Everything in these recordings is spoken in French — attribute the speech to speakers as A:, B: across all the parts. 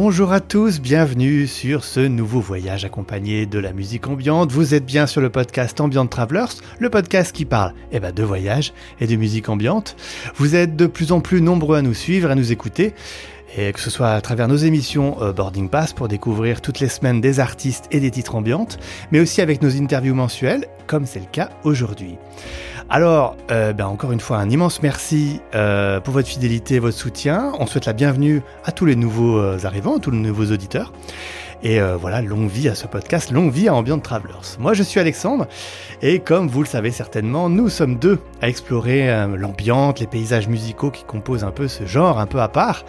A: Bonjour à tous, bienvenue sur ce nouveau voyage accompagné de la musique ambiante. Vous êtes bien sur le podcast Ambient Travelers, le podcast qui parle eh ben, de voyage et de musique ambiante. Vous êtes de plus en plus nombreux à nous suivre, à nous écouter. Et que ce soit à travers nos émissions euh, Boarding Pass pour découvrir toutes les semaines des artistes et des titres ambiantes, mais aussi avec nos interviews mensuelles, comme c'est le cas aujourd'hui. Alors, euh, ben encore une fois, un immense merci euh, pour votre fidélité et votre soutien. On souhaite la bienvenue à tous les nouveaux arrivants, à tous les nouveaux auditeurs. Et euh, voilà, longue vie à ce podcast, longue vie à Ambient Travelers. Moi, je suis Alexandre, et comme vous le savez certainement, nous sommes deux à explorer euh, l'ambiance, les paysages musicaux qui composent un peu ce genre, un peu à part,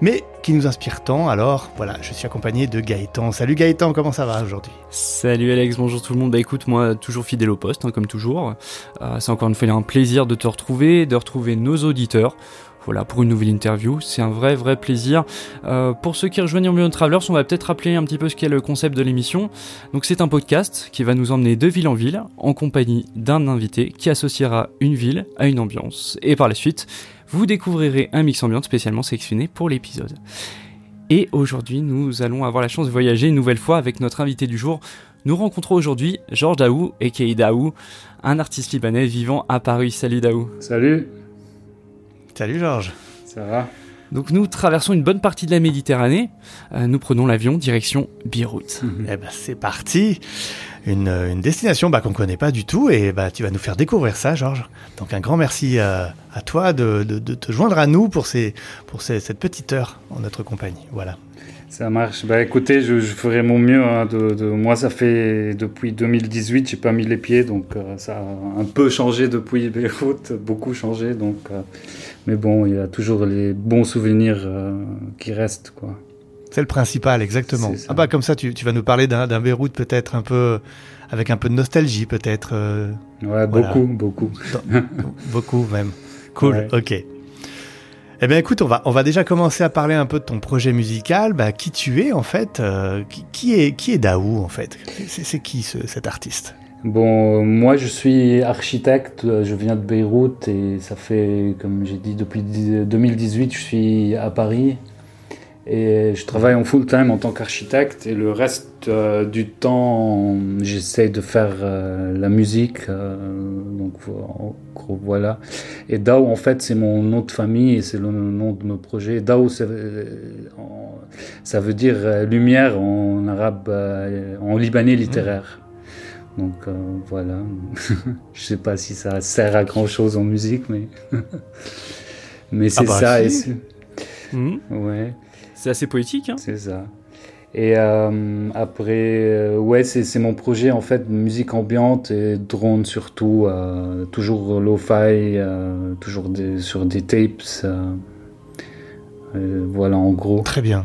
A: mais qui nous inspirent tant. Alors voilà, je suis accompagné de Gaëtan. Salut Gaëtan, comment ça va aujourd'hui?
B: Salut Alex, bonjour tout le monde. Bah écoute, moi toujours fidèle au poste, hein, comme toujours. Euh, c'est encore une fois un plaisir de te retrouver, de retrouver nos auditeurs. Voilà, pour une nouvelle interview, c'est un vrai vrai plaisir. Euh, pour ceux qui rejoignent Ambient Travelers, on va peut-être rappeler un petit peu ce qu'est le concept de l'émission. Donc c'est un podcast qui va nous emmener de ville en ville, en compagnie d'un invité qui associera une ville à une ambiance. Et par la suite, vous découvrirez un mix ambiante spécialement sélectionné pour l'épisode. Et aujourd'hui, nous allons avoir la chance de voyager une nouvelle fois avec notre invité du jour. Nous rencontrons aujourd'hui Georges Daou, et Daou, un artiste libanais vivant à Paris. Salut Daou.
C: Salut.
A: Salut Georges.
C: Ça va?
B: Donc nous traversons une bonne partie de la Méditerranée. Euh, nous prenons l'avion direction Beyrouth.
A: Eh ben c'est parti. Une, une destination bah, qu'on ne connaît pas du tout et bah, tu vas nous faire découvrir ça, Georges. Donc un grand merci euh, à toi de, de, de te joindre à nous pour, ces, pour ces, cette petite heure en notre compagnie. Voilà.
C: Ça marche. Bah écoutez, je, je ferai mon mieux. Hein, de, de, moi, ça fait depuis 2018, j'ai pas mis les pieds, donc euh, ça a un peu changé depuis Beyrouth, beaucoup changé. Donc, euh, mais bon, il y a toujours les bons souvenirs euh, qui restent, quoi.
A: C'est le principal, exactement. Ah bah comme ça, tu, tu vas nous parler d'un Beyrouth peut-être un peu avec un peu de nostalgie, peut-être.
C: Ouais, beaucoup, beaucoup,
A: beaucoup même. Cool. Ouais. Ok. Eh bien, écoute, on va, déjà commencer à parler un peu de ton projet musical. Bah, qui tu es, en fait euh, qui, est, qui est Daou, en fait? C'est qui ce, cet artiste?
C: Bon, moi, je suis architecte. Je viens de Beyrouth et ça fait, comme j'ai dit, depuis 2018, je suis à Paris. Et je travaille en full time en tant qu'architecte et le reste euh, du temps, j'essaie de faire euh, la musique. Euh, donc en gros, voilà. Et Dao, en fait, c'est mon nom de famille et c'est le nom de mon projet. Dao, ça veut dire lumière en arabe, en libanais littéraire. Donc voilà. je sais pas si ça sert à grand chose en musique, mais mais c'est ah bah, ça. Si.
B: Et mmh. Ouais. C'est assez poétique. Hein
C: c'est ça. Et euh, après, euh, ouais, c'est mon projet en fait, musique ambiante et drone surtout, euh, toujours lo-fi, euh, toujours des, sur des tapes. voilà en gros.
A: Très bien.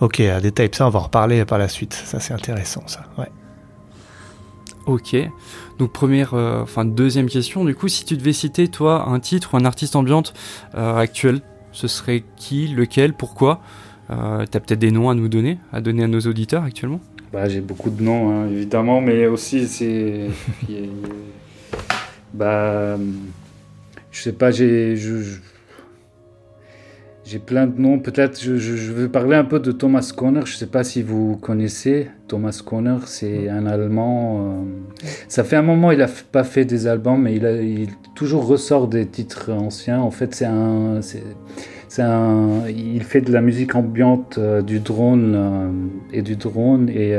A: Ok, des tapes, ça on va en reparler par la suite. Ça c'est intéressant, ça. Ouais.
B: Ok. Donc première, enfin deuxième question. Du coup, si tu devais citer toi un titre ou un artiste ambiante actuel? Ce serait qui, lequel, pourquoi? Euh, T'as peut-être des noms à nous donner, à donner à nos auditeurs actuellement?
C: Bah, J'ai beaucoup de noms, hein, évidemment, mais aussi c'est. bah. Je sais pas, j'ai. J'ai plein de noms. Peut-être je, je, je, veux parler un peu de Thomas Conner. Je ne sais pas si vous connaissez. Thomas Conner, c'est un Allemand. Euh, ça fait un moment, il n'a pas fait des albums, mais il, a, il toujours ressort des titres anciens. En fait, c'est un, c'est un, il fait de la musique ambiante, euh, du drone euh, et du drone et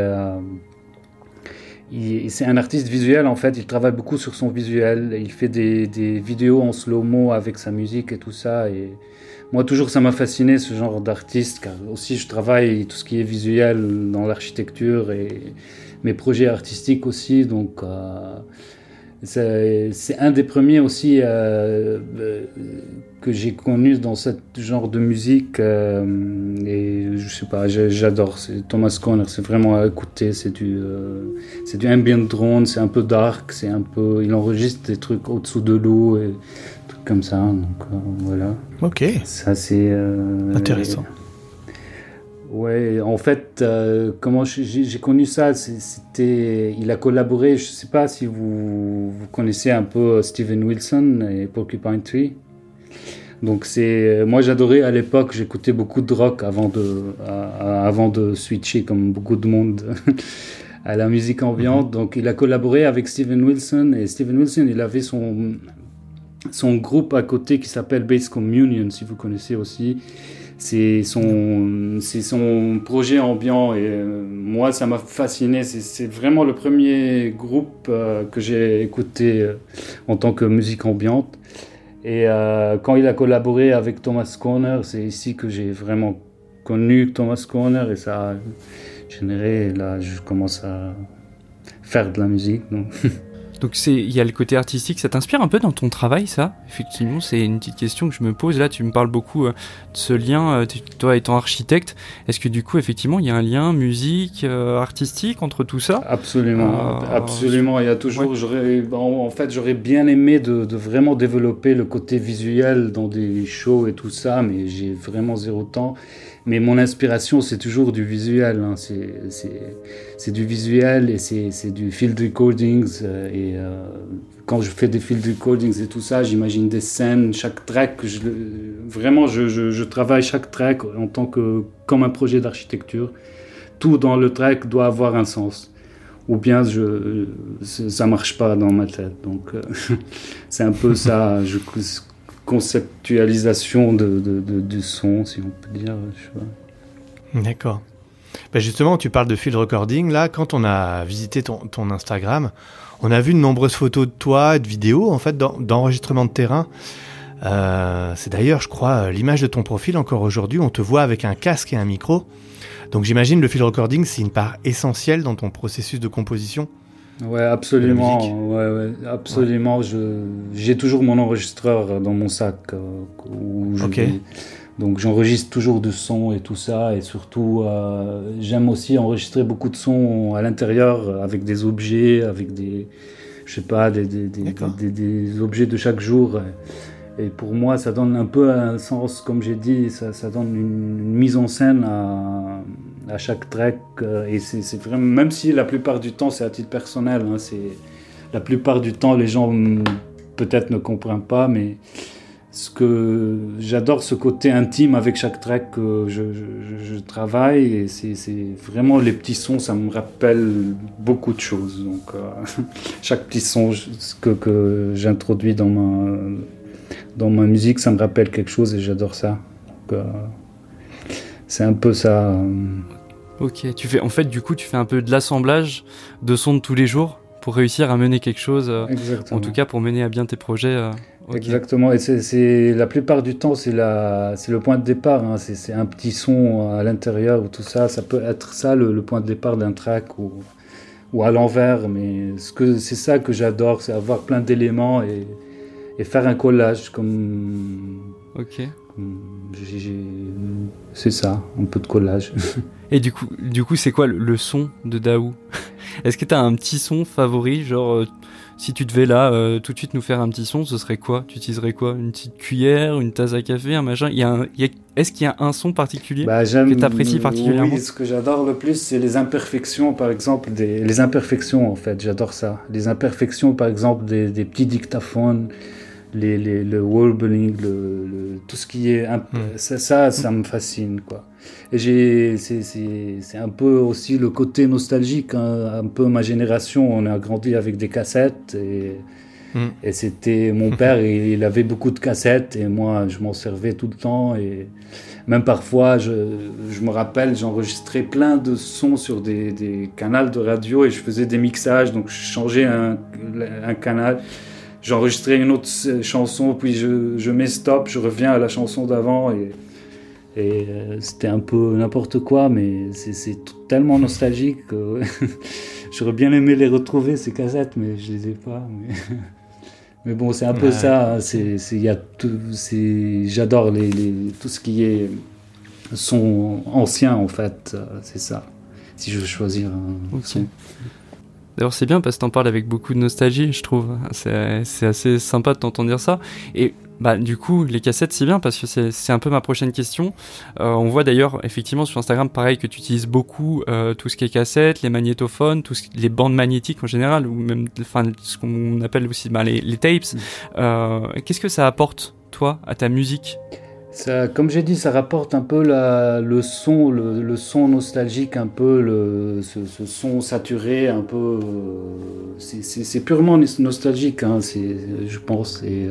C: c'est un artiste visuel en fait. Il travaille beaucoup sur son visuel. Il fait des, des vidéos en slow mo avec sa musique et tout ça et moi, toujours, ça m'a fasciné ce genre d'artiste, car aussi je travaille tout ce qui est visuel dans l'architecture et mes projets artistiques aussi. Donc, euh, c'est un des premiers aussi euh, que j'ai connu dans ce genre de musique. Euh, et je sais pas, j'adore. Thomas Conner, c'est vraiment à écouter. C'est du, euh, c'est du ambient drone, c'est un peu dark, c'est un peu. Il enregistre des trucs au-dessous de l'eau comme ça. Donc euh, voilà.
A: Ok.
C: Ça c'est
A: euh, intéressant.
C: Ouais, en fait, euh, comment j'ai connu ça, c'était, il a collaboré. Je sais pas si vous, vous connaissez un peu Steven Wilson et Porcupine Tree. Donc c'est moi j'adorais à l'époque, j'écoutais beaucoup de rock avant de avant de switcher comme beaucoup de monde à la musique ambiante. Mhm. Donc il a collaboré avec Steven Wilson et Steven Wilson il avait son son groupe à côté qui s'appelle Base Communion si vous connaissez aussi. C'est son, c'est son projet ambiant et euh, moi ça m'a fasciné. C'est vraiment le premier groupe euh, que j'ai écouté euh, en tant que musique ambiante. Et quand il a collaboré avec Thomas Corner, c'est ici que j'ai vraiment connu Thomas Corner et ça a généré. Là, je commence à faire de la musique. Donc
B: c'est, il y a le côté artistique, ça t'inspire un peu dans ton travail, ça? Effectivement, c'est une petite question que je me pose. Là, tu me parles beaucoup euh, de ce lien, euh, toi étant architecte, est-ce que du coup, effectivement, il y a un lien musique, euh, artistique entre tout ça?
C: Absolument, absolument. Il y a toujours, j'aurais, en, fait, j'aurais bien aimé de, de, vraiment développer le côté visuel dans des shows et tout ça, mais j'ai vraiment zéro temps. Mais mon inspiration, c'est toujours du visuel. Hein. C'est du visuel et c'est du field recordings. Euh, et euh, quand je fais des field recordings et tout ça, j'imagine des scènes, chaque track. Vraiment, je, travaille chaque track en tant que comme un projet d'architecture. Tout dans le track doit avoir un sens. Ou bien je, ça marche pas dans ma tête. Donc euh, c'est un peu ça. Je, conceptualisation de, de, du son, si on peut dire.
A: D'accord. Ben justement, tu parles de field recording. Là, quand on a visité ton, ton Instagram, on a vu de nombreuses photos de toi de vidéos en fait d'enregistrement de terrain. Euh, c'est d'ailleurs, je crois, l'image de ton profil encore aujourd'hui. On te voit avec un casque et un micro. Donc j'imagine le field recording, c'est une part essentielle dans ton processus de composition.
C: Ouais, absolument. Ouais, ouais, absolument. Je, j'ai toujours mon enregistreur dans mon sac. Euh, où je Donc j'enregistre toujours du son et tout ça. Et surtout, euh, j'aime aussi enregistrer beaucoup de sons à l'intérieur avec des objets, avec des, je sais pas, des, des, des, des objets de chaque jour. Et pour moi, ça donne un peu un sens, comme j'ai dit, ça, ça donne une, mise en scène à, à chaque track. Euh, et c'est vraiment, même si la plupart du temps, c'est à titre personnel, hein, la plupart du temps, les gens peut-être ne comprennent pas, mais ce que j'adore ce côté intime avec chaque track que je travaille et c'est vraiment les petits sons ça me rappelle beaucoup de choses donc euh, chaque petit son que, que j'introduis dans ma dans ma musique, ça me rappelle quelque chose et j'adore ça. Euh, c'est un peu ça. Euh.
B: Ok, tu fais en fait du coup tu fais un peu de l'assemblage de sons de tous les jours pour réussir à mener quelque chose. Euh, en tout cas pour mener à bien tes projets.
C: Exactement, et c'est la plupart du temps c'est le point de départ. Hein. C'est un petit son à l'intérieur ou tout ça. Ça peut être ça le, point de départ d'un track ou ou à l'envers, mais ce c'est ça que j'adore, c'est avoir plein d'éléments et et faire un collage comme.
B: Ok.
C: C'est ça, un peu de collage.
B: et du coup, du coup, c'est quoi le, son de Daou? Est-ce que tu as un petit son favori, genre euh, si tu devais là euh, tout de suite nous faire un petit son, ce serait quoi? Tu utiliserais quoi? Une petite cuillère, une tasse à café, un machin? Il y a, Est-ce qu'il y a un son particulier bah, que tu apprécies particulièrement?
C: Oui, ce que j'adore le plus, c'est les imperfections, par exemple, des... les imperfections en fait, j'adore ça. Les imperfections, par exemple, des, des petits dictaphones les, les, le warbling, le, tout ce qui est hmm. ça, ça, me fascine quoi. Et j'ai c'est un peu aussi le côté nostalgique, hein, un peu ma génération, on a grandi avec des cassettes et hmm. et c'était mon père, il avait beaucoup de cassettes et moi je m'en servais tout le temps et même parfois je, je me rappelle j'enregistrais plein de sons sur des, des canaux de radio et je faisais des mixages donc je changeais un, un canal j'enregistrais une autre chanson, puis je, je, mets stop, je reviens à la chanson d'avant et, et euh, c'était un peu n'importe quoi, mais c'est tellement nostalgique que j'aurais bien aimé les retrouver ces cassettes, mais je les ai pas. Mais, bon, c'est un peu ça. C'est, j'adore les, les, tout ce qui est son ancien en fait. Euh, c'est ça. Si je veux choisir un son.
B: D'ailleurs, c'est bien parce que t'en parles avec beaucoup de nostalgie, je trouve. C'est assez sympa de t'entendre dire ça. Et bah, du coup, les cassettes, c'est bien parce que c'est un peu ma prochaine question. Euh, on voit d'ailleurs, effectivement, sur Instagram, pareil, que tu utilises beaucoup euh, tout ce qui est cassettes, les magnétophones, tout les bandes magnétiques en général, ou même enfin, ce qu'on appelle aussi bah, les, les, tapes. Mm. Euh, Qu'est-ce que ça apporte toi, à ta musique?
C: Comme j'ai dit, ça rapporte un peu le son, le, son nostalgique, un peu ce, son saturé, un peu. c'est purement nostalgique, hein, je pense. Et,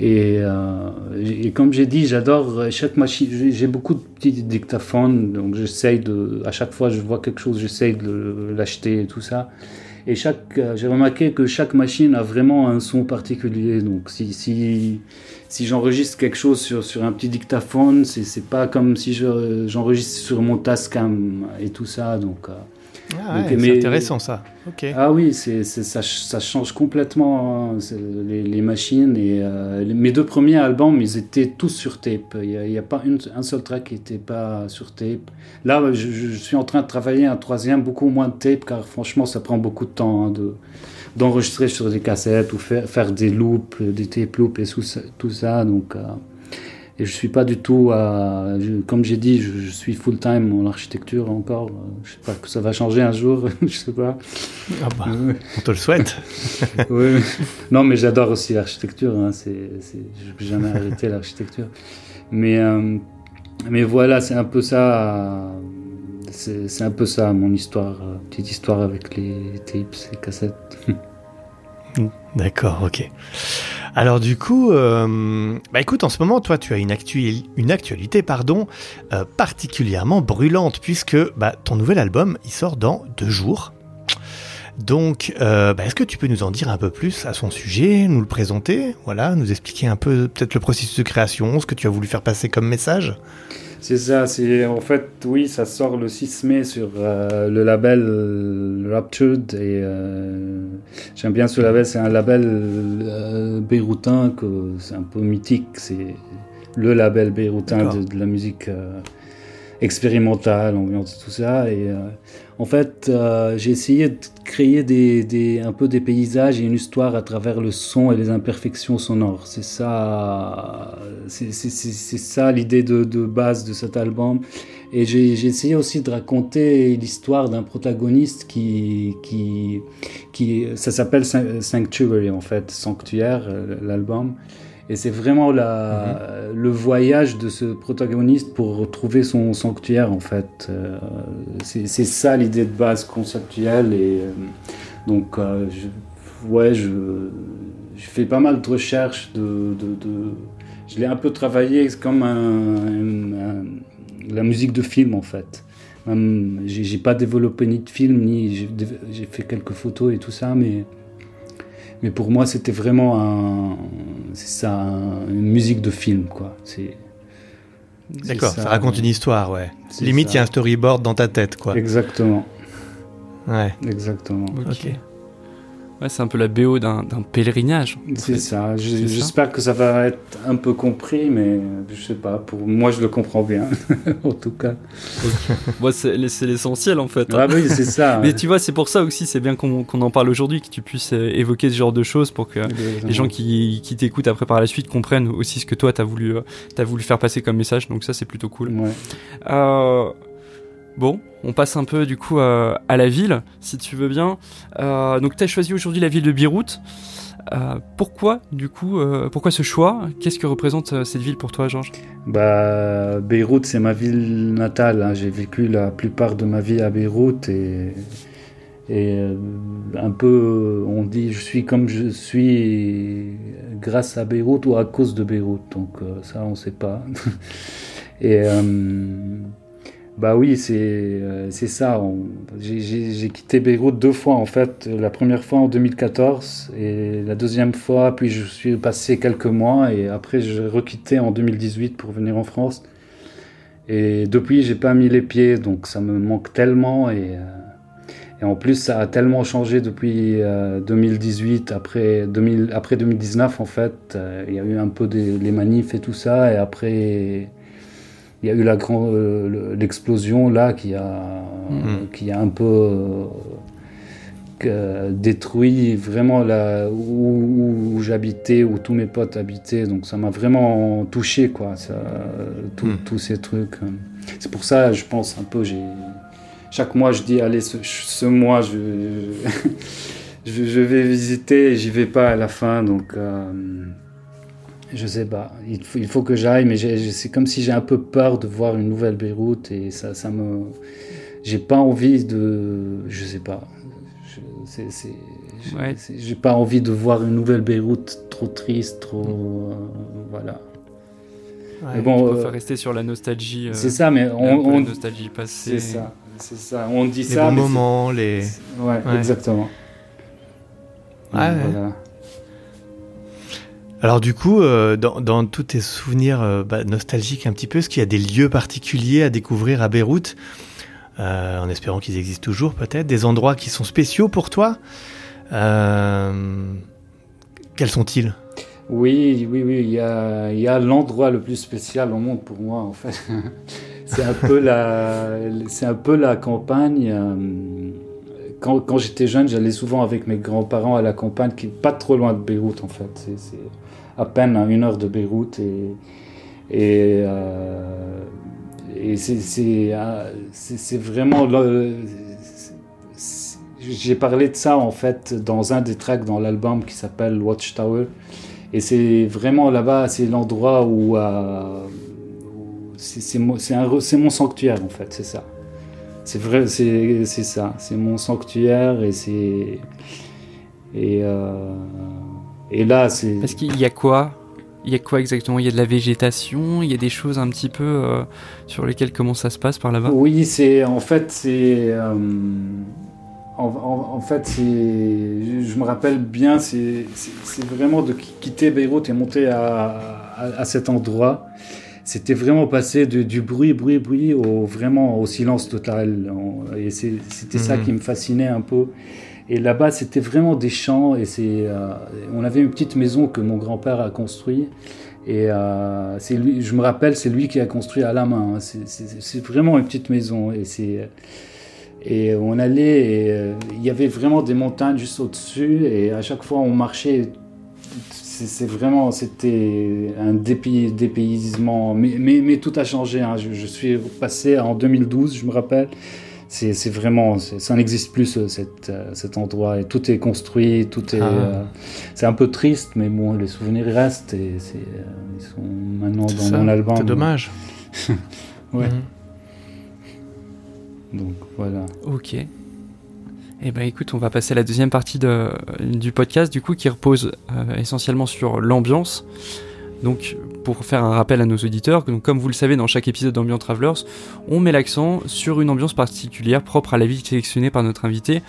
C: et, et, comme j'ai dit, j'adore chaque machine. J'ai beaucoup de petits dictaphones, donc j'essaye de. À chaque fois, je vois quelque chose, j'essaye de l'acheter et tout ça. Et chaque, euh, j'ai remarqué que chaque machine a vraiment un son particulier. Donc si, si, si j'enregistre quelque chose sur, sur un petit dictaphone, c'est, pas comme si je, j'enregistre sur mon Tascam et tout ça. Donc,
A: ah c'est intéressant ça.
C: Ah oui, c'est, ça, ça, change complètement hein, les, les, machines. Et euh, mes deux premiers albums, ils étaient tous sur tape. Il n'y a, a, pas une, un seul track qui n'était pas sur tape. Là, je, je, suis en train de travailler un troisième, beaucoup moins de tape, car franchement, ça prend beaucoup de temps hein, de, d'enregistrer sur des cassettes ou faire, faire des loops, des tape loops et tout ça. Tout ça donc, euh, et je suis pas du tout, comme j'ai dit, je, suis full time en architecture encore. Je sais pas que ça va changer un jour, je sais pas.
A: Ah bah, on te le souhaite.
C: oui. Non, mais j'adore aussi l'architecture. Hein. C'est, je n'ai jamais arrêté l'architecture. Mais, euh, mais voilà, c'est un peu ça. C'est, un peu ça mon histoire, euh, petite histoire avec les tapes, les cassettes.
A: D'accord, ok. Alors du coup, euh, bah écoute, en ce moment, toi, tu as une, actualité pardon, euh, particulièrement brûlante, puisque bah, ton nouvel album, il sort dans deux jours. Donc, euh, bah, est-ce que tu peux nous en dire un peu plus à son sujet, nous le présenter, voilà, nous expliquer un peu peut-être le processus de création, ce que tu as voulu faire passer comme message?
C: C'est ça, c'est en fait, oui, ça sort le 6 mai sur euh, le label euh, Raptured et euh, j'aime bien ce label, c'est un label euh, béroutin que c'est un peu mythique, c'est le label béroutin de, de, la musique expérimentale, ambiance, tout ça et en fait, euh, j'ai essayé de créer un peu des paysages et une histoire à travers le son et les imperfections sonores. C'est ça, c'est ça l'idée de, de, base de cet album. Et j'ai essayé aussi de raconter l'histoire d'un protagoniste qui, qui, qui ça s'appelle Sanctuary en fait, Sanctuaire, euh, l'album. Et c'est vraiment la, mhm. le voyage de ce protagoniste pour retrouver son sanctuaire, en fait. Euh, c'est ça l'idée de base conceptuelle. Et euh, donc, euh, je, ouais, je, je, fais pas mal de recherches. De, de, de je l'ai un peu travaillé comme un, la musique de film, en fait. J'ai pas développé ni de film, ni j'ai fait quelques photos et tout ça, mais mais pour moi, c'était vraiment un, c'est ça, une musique de film, quoi. C'est
A: D'accord, ça, raconte une histoire, ouais. Limite, il y a un storyboard dans ta tête, quoi.
C: Exactement.
A: Ouais.
C: Exactement.
A: Ok
B: c'est un peu la BO d'un pèlerinage.
C: C'est ça. J'espère que ça va être un peu compris, mais je sais pas. Pour moi, je le comprends bien, en tout cas.
B: moi, c'est l'essentiel en fait.
C: Ah oui, c'est ça.
B: mais tu vois, c'est pour ça aussi, c'est bien qu'on en parle aujourd'hui, que tu puisses euh, évoquer ce genre de choses pour que les gens qui, qui t'écoutent après par la suite comprennent aussi ce que toi t'as voulu, euh, as voulu faire passer comme message. Donc ça, c'est plutôt cool.
C: Ouais.
B: Euh, Bon, on passe un peu du coup à, la ville, si tu veux bien. Euh, donc tu as choisi aujourd'hui la ville de Beyrouth. Euh, pourquoi du coup, euh, pourquoi ce choix? Qu'est-ce que représente cette ville pour toi, Georges?
C: Bah, Beyrouth, c'est ma ville natale. Hein. J'ai vécu la plupart de ma vie à Beyrouth et, et un peu, on dit, je suis comme je suis grâce à Beyrouth ou à cause de Beyrouth. Donc ça, on ne sait pas. et bah oui, c'est euh, ça. J'ai quitté Beyrouth deux fois en fait. La première fois en 2014 et la deuxième fois, puis je suis passé quelques mois et après je requitté en 2018 pour venir en France. Et depuis, j'ai pas mis les pieds, donc ça me manque tellement et, euh, et en plus ça a tellement changé depuis 2018 euh, après 2000, après 2019 en fait. Il y a eu un peu les manifs et tout ça et après il y a eu la grande euh, l'explosion là qui a mm. qui a un peu euh, détruit vraiment là où, j'habitais où tous mes potes habitaient donc ça m'a vraiment touché quoi ça, mm. tous ces trucs c'est pour ça je pense un peu j'ai chaque mois je dis allez ce, mois je, je, vais visiter j'y vais pas à la fin donc euh, je sais pas. Il faut, il faut que j'aille, mais c'est comme si j'ai un peu peur de voir une nouvelle Beyrouth et ça, ça me. J'ai pas envie de. Je sais pas. J'ai pas envie de voir une nouvelle Beyrouth trop triste, trop. Euh, voilà.
B: mais bon, on euh, rester sur la nostalgie.
C: c'est ça, mais on,
B: on nostalgie passée.
C: C'est ça, c'est ça. On dit
A: les
C: ça.
A: Les bons moments, les.
C: Ouais, exactement.
A: Ouais, Alors du coup, euh, dans, tous tes souvenirs euh, bah, nostalgiques un petit peu, est-ce qu'il y a des lieux particuliers à découvrir à Beyrouth euh, En espérant qu'ils existent toujours peut-être, des endroits qui sont spéciaux pour toi? Quels sont-ils?
C: Oui, oui, oui, il y a, l'endroit le plus spécial au monde pour moi en fait. c'est un peu la, c'est un peu la campagne quand, j'étais jeune, j'allais souvent avec mes grands-parents à la campagne, qui n'est pas trop loin de Beyrouth en fait. À peine à une heure de Beyrouth. Et, et, euh, euh, c'est vraiment. J'ai parlé de ça en fait dans un des tracks dans l'album qui s'appelle Watchtower. Et c'est vraiment là-bas, c'est l'endroit où. Euh, c'est mon sanctuaire en fait, c'est ça. C'est vrai, c'est ça. C'est mon sanctuaire et c'est. Et là, c'est.
B: Parce qu'il y a quoi? Il y a quoi exactement? Il y a de la végétation? Il y a des choses un petit peu euh, sur lesquelles comment ça se passe par là-bas?
C: Oui, c'est. En fait, c'est. Euh, en, fait, c'est. Je, me rappelle bien, c'est vraiment de quitter Beyrouth et monter à, à cet endroit c'était vraiment passé du bruit, bruit, bruit au vraiment au silence total. Et c'était ça mhm. qui me fascinait un peu. Et là-bas, c'était vraiment des champs. Et c'est, euh, on avait une petite maison que mon grand-père a construite. Et euh, lui, je me rappelle, c'est lui qui a construit à la main. Hein. C'est vraiment une petite maison. Et et on allait, et, euh, il y avait vraiment des montagnes juste au-dessus. Et à chaque fois, on marchait c'est vraiment, c'était un dépaysement, mais, mais, tout a changé. Hein. Je, suis passé en 2012, je me rappelle. C'est vraiment, ça n'existe plus euh, cet endroit et tout est construit, tout est. Ah. Euh, c'est un peu triste, mais bon, les souvenirs restent et euh, ils sont maintenant dans mon album.
A: C'est dommage.
C: ouais. Mhm. Donc voilà.
B: Ok. Eh ben écoute, on va passer à la deuxième partie de, du podcast, du coup, qui repose euh, essentiellement sur l'ambiance. Donc, pour faire un rappel à nos auditeurs, comme vous le savez, dans chaque épisode d'Ambient Travelers, on met l'accent sur une ambiance particulière propre à la ville sélectionnée par notre invité.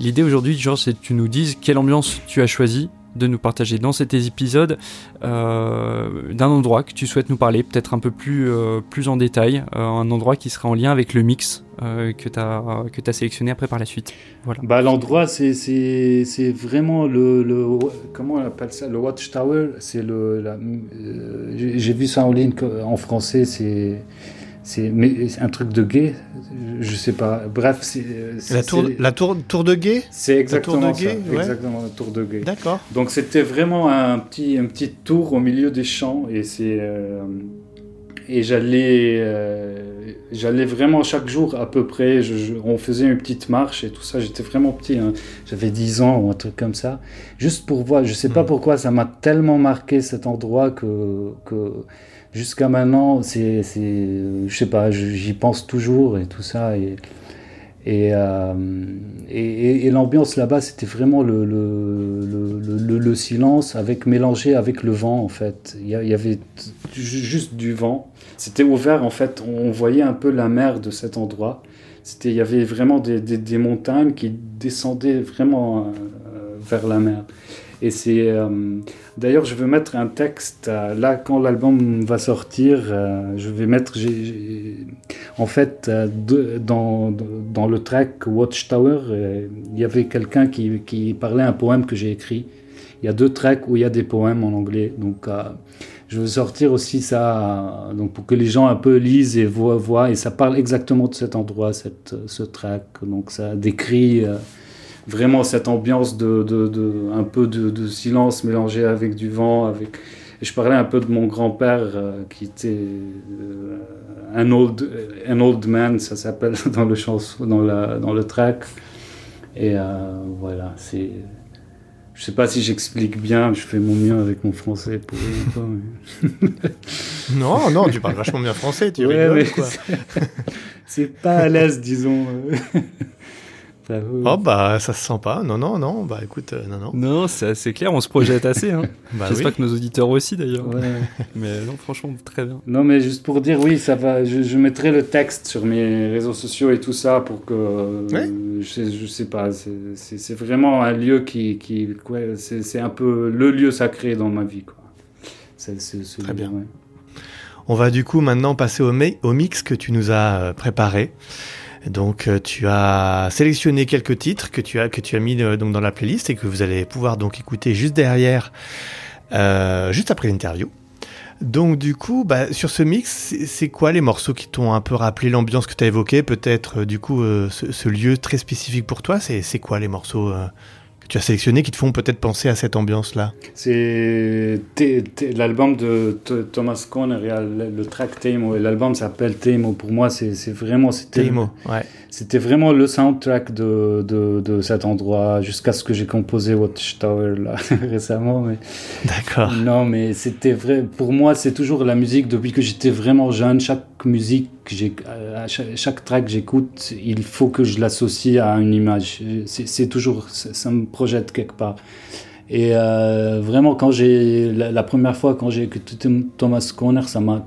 B: L'idée aujourd'hui, genre, c'est que tu nous dises quelle ambiance tu as choisi de nous partager dans cet épisode euh, d'un endroit que tu souhaites nous parler, peut-être un peu plus, euh, plus en détail, euh, un endroit qui sera en lien avec le mix que tu as, as sélectionné après par la suite.
C: Voilà. Bah, L'endroit, c'est vraiment le, le, Comment on appelle ça Le Watchtower. J'ai vu ça en ligne en français, c'est c'est un truc de gay, je sais pas. Bref, c'est
A: la tour, la tour, tour de gay?
C: C'est exactement ça, exactement la tour de gay.
A: D'accord.
C: Donc c'était vraiment un petit, un petit tour au milieu des champs et c'est euh, et j'allais, euh, j'allais vraiment chaque jour à peu près. on faisait une petite marche et tout ça. J'étais vraiment petit, hein. j'avais 10 ans ou un truc comme ça, juste pour voir. Je sais pas hmm. pourquoi ça m'a tellement marqué cet endroit que que jusqu'à maintenant, c'est, je sais pas, j'y pense toujours et tout ça. Et, euh, et, et, l'ambiance là-bas, c'était vraiment le, le, le, silence avec mélangé avec le vent en fait. Il y, avait juste du vent. C'était ouvert en fait. On voyait un peu la mer de cet endroit. C'était, il y avait vraiment des, des, montagnes qui descendaient vraiment euh, vers la mer. Et c'est euh, d'ailleurs, je veux mettre un texte euh, là quand l'album va sortir. Euh, je vais mettre, en fait, dans, dans le track Watchtower, il y avait quelqu'un qui, qui, parlait un poème que j'ai écrit. Il y a deux tracks où il y a des poèmes en anglais, donc je veux sortir aussi ça, donc pour que les gens un peu lisent et voient, voient et ça parle exactement de cet endroit, cette, ce track. Donc ça décrit vraiment cette ambiance de, de, de un peu de, de, silence mélangé avec du vent. Avec... Et je parlais un peu de mon grand-père euh, qui était euh, un, old, un old man, ça s'appelle dans le chanson, dans, la, dans le track. Et euh, voilà, c'est. Je sais pas si j'explique bien, je fais mon mieux avec mon français pour
A: non, non, tu parles vachement bien français, tu rigoles, quoi.
C: C'est pas à l'aise, disons.
A: Oh bah ça se sent pas, non non non, bah écoute, euh, non non.
B: Non, c'est assez clair, on se projette assez. Hein. bah, J'espère que nos auditeurs aussi d'ailleurs. mais non, franchement, très bien.
C: Non mais juste pour dire, oui, ça va, je, mettrai le texte sur mes réseaux sociaux et tout ça pour que, je, je, sais pas, c'est vraiment un lieu qui, qui c'est un peu le lieu sacré dans ma vie. Quoi.
A: C'est très bien. On va du coup maintenant passer au, au mix que tu nous as euh, préparé. Donc euh, tu as sélectionné quelques titres que tu as que tu as mis euh, donc dans la playlist et que vous allez pouvoir donc écouter juste derrière, euh, juste après l'interview. Donc du coup, bah, sur ce mix, c'est quoi les morceaux qui t'ont un peu rappelé l'ambiance que tu as évoquée? Peut-être du coup ce, ce, lieu très spécifique pour toi, c'est quoi les morceaux tu as sélectionné qui te font peut-être penser à cette ambiance-là
C: C'est l'album de Thomas Conner, le, track Temo, et l'album s'appelle Temo. Pour moi, c'est vraiment...
A: Ouais.
C: C'était vraiment le soundtrack de, de, de cet endroit jusqu'à ce que j'ai composé Watchtower là, récemment. Mais...
A: D'accord.
C: Non, mais c'était vrai. Pour moi, c'est toujours la musique depuis que j'étais vraiment jeune. Chaque musique, chaque, chaque track que j'écoute, il faut que je l'associe à une image. C'est toujours, ça, me projette quelque part. Et euh, vraiment, quand j'ai la, première fois quand j'ai écouté Thomas Corner, ça m'a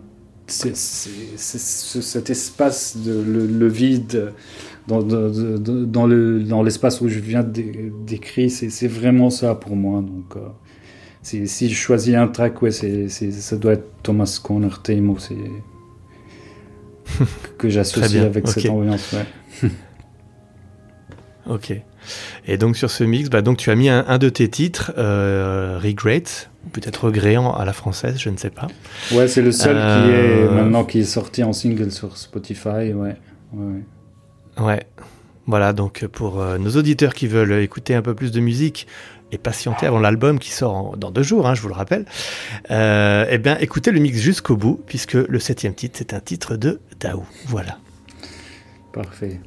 C: c'est cet espace, le, vide dans, dans, le, dans l'espace où je viens d'écrire, c'est vraiment ça pour moi. Donc, euh, si, je choisis un track, ouais, c'est ça doit être Thomas Conner Temo, que j'associe avec cette ambiance.
A: ok. Et donc sur ce mix, bah, donc tu as mis un, de tes titres, euh, Regret, peut-être regréant à la française, je ne sais pas.
C: Ouais, c'est le seul qui est euh, maintenant qui est sorti en single sur Spotify, ouais. Ouais.
A: ouais. Voilà, donc pour euh, nos auditeurs qui veulent écouter un peu plus de musique et patienter avant l'album qui sort dans deux jours, hein, je vous le rappelle, euh, eh bien écoutez le mix jusqu'au bout, puisque le septième titre, c'est un titre de Daou. Voilà.
C: Parfait.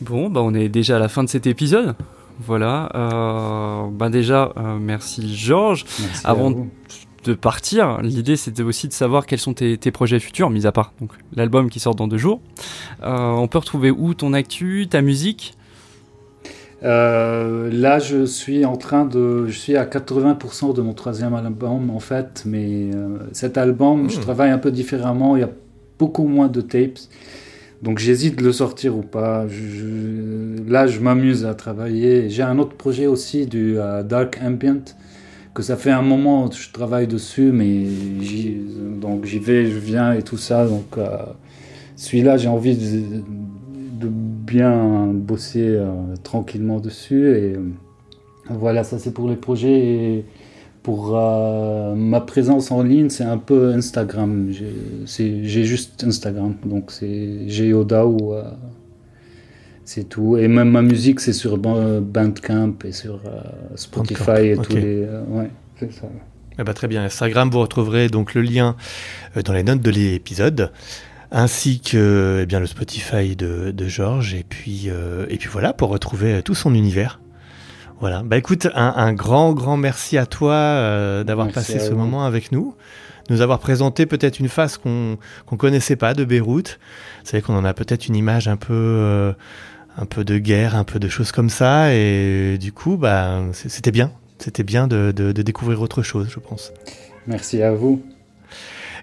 B: Bon, bah on est déjà à la fin de cet épisode. Voilà. Euh, bah déjà, euh, merci Georges. Avant de partir, l'idée c'était aussi de savoir quels sont tes, projets futurs, mis à part donc l'album qui sort dans deux jours. Euh, on peut retrouver où ton actu, ta musique?
C: Là, je suis en train de, je suis à 80% de mon troisième album en fait, mais cet album, je hmm. travaille un peu différemment. Il y a beaucoup moins de tapes. Donc j'hésite de le sortir ou pas. là, je m'amuse à travailler. J'ai un autre projet aussi du euh, Dark Ambient que ça fait un moment que je travaille dessus, mais donc j'y vais, je viens et tout ça. Donc euh, celui-là, j'ai envie de, bien bosser euh, tranquillement dessus. Et voilà, ça c'est pour les projets. Et, pour euh, ma présence en ligne, c'est un peu Instagram. J'ai juste Instagram. Donc c'est Geoda ou euh, c'est tout. Et même ma musique, c'est sur Bandcamp et sur euh, Spotify et tous les. ouais, c'est ça.
A: Eh ben, très bien. Instagram, vous retrouverez donc le lien dans les notes de l'épisode ainsi que eh bien, le Spotify de, de Georges, et puis, et puis voilà, pour retrouver tout son univers. Voilà. Bah écoute, un, grand, grand merci à toi euh, d'avoir passé ce moment avec nous, nous avoir présenté peut-être une face qu'on qu'on connaissait pas de Beyrouth. Vous savez qu'on en a peut-être une image un peu, euh, un peu de guerre, un peu de choses comme ça, et du coup, bah c'était bien, c'était bien de, de, découvrir autre chose, je pense.
C: Merci à vous.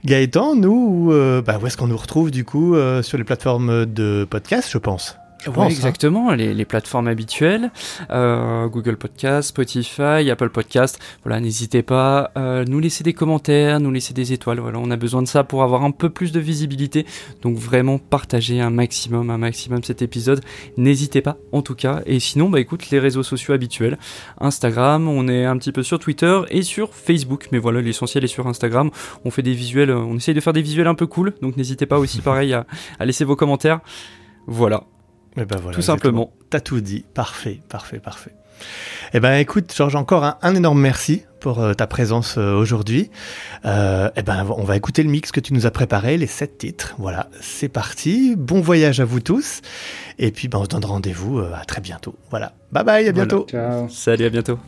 A: Gaëtan, nous, euh, bah, où est-ce qu'on nous retrouve du coup sur les plateformes de podcast, je pense?
B: Oui, hein. exactement, les, plateformes habituelles, euh, Google Podcast, Spotify, Apple Podcast. Voilà, n'hésitez pas à euh, nous laisser des commentaires, nous laisser des étoiles. Voilà, on a besoin de ça pour avoir un peu plus de visibilité. Donc vraiment partagez un maximum, un maximum cet épisode. N'hésitez pas, en tout cas. Et sinon, bah écoute, les réseaux sociaux habituels, Instagram, on est un petit peu sur Twitter et sur Facebook. Mais voilà, l'essentiel est sur Instagram. On fait des visuels, on essaye de faire des visuels un peu cool. Donc n'hésitez pas aussi, pareil, à, à laisser vos commentaires. Voilà,
A: eh ben voilà, tout simplement. T'as tout dit. Parfait, parfait, parfait. Eh ben écoute, Georges, encore un, énorme merci pour euh, ta présence euh, aujourd'hui. Euh, eh ben on va écouter le mix que tu nous as préparé, les sept titres. Voilà, c'est parti. Bon voyage à vous tous. Et puis ben, on se donne rendez-vous à très bientôt. Voilà. Bye bye, à bientôt.
C: Ciao.
B: Salut, à bientôt.